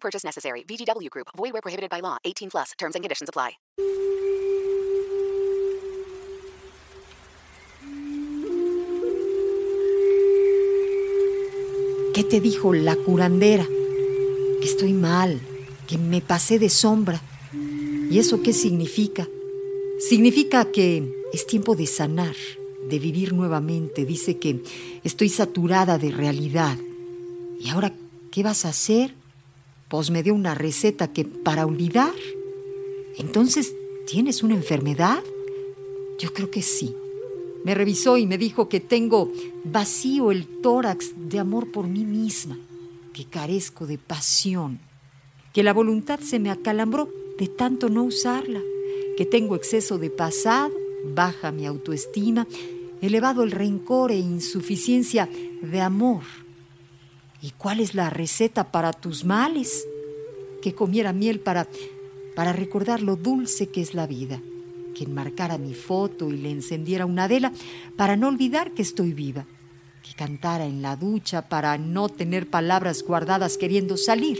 Purchase necessary. VGW Group. Void where prohibited by law. 18 plus. Terms and conditions apply. ¿Qué te dijo la curandera? Que estoy mal, que me pasé de sombra. ¿Y eso qué significa? Significa que es tiempo de sanar, de vivir nuevamente. Dice que estoy saturada de realidad. ¿Y ahora qué vas a hacer? Pues me dio una receta que para olvidar. Entonces, ¿tienes una enfermedad? Yo creo que sí. Me revisó y me dijo que tengo vacío el tórax de amor por mí misma, que carezco de pasión, que la voluntad se me acalambró de tanto no usarla, que tengo exceso de pasado, baja mi autoestima, elevado el rencor e insuficiencia de amor. ¿Y cuál es la receta para tus males? Que comiera miel para, para recordar lo dulce que es la vida. Que enmarcara mi foto y le encendiera una vela para no olvidar que estoy viva, que cantara en la ducha para no tener palabras guardadas queriendo salir,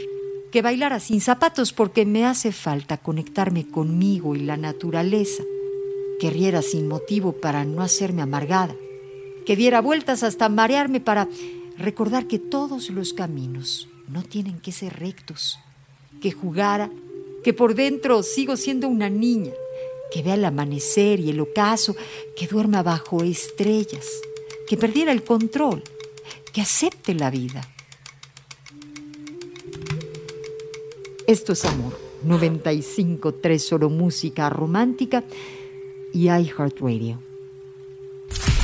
que bailara sin zapatos porque me hace falta conectarme conmigo y la naturaleza, que riera sin motivo para no hacerme amargada, que diera vueltas hasta marearme para recordar que todos los caminos no tienen que ser rectos, que jugara, que por dentro sigo siendo una niña, que vea el amanecer y el ocaso, que duerma bajo estrellas, que perdiera el control, que acepte la vida. Esto es Amor, 95.3 solo música romántica y iHeartRadio.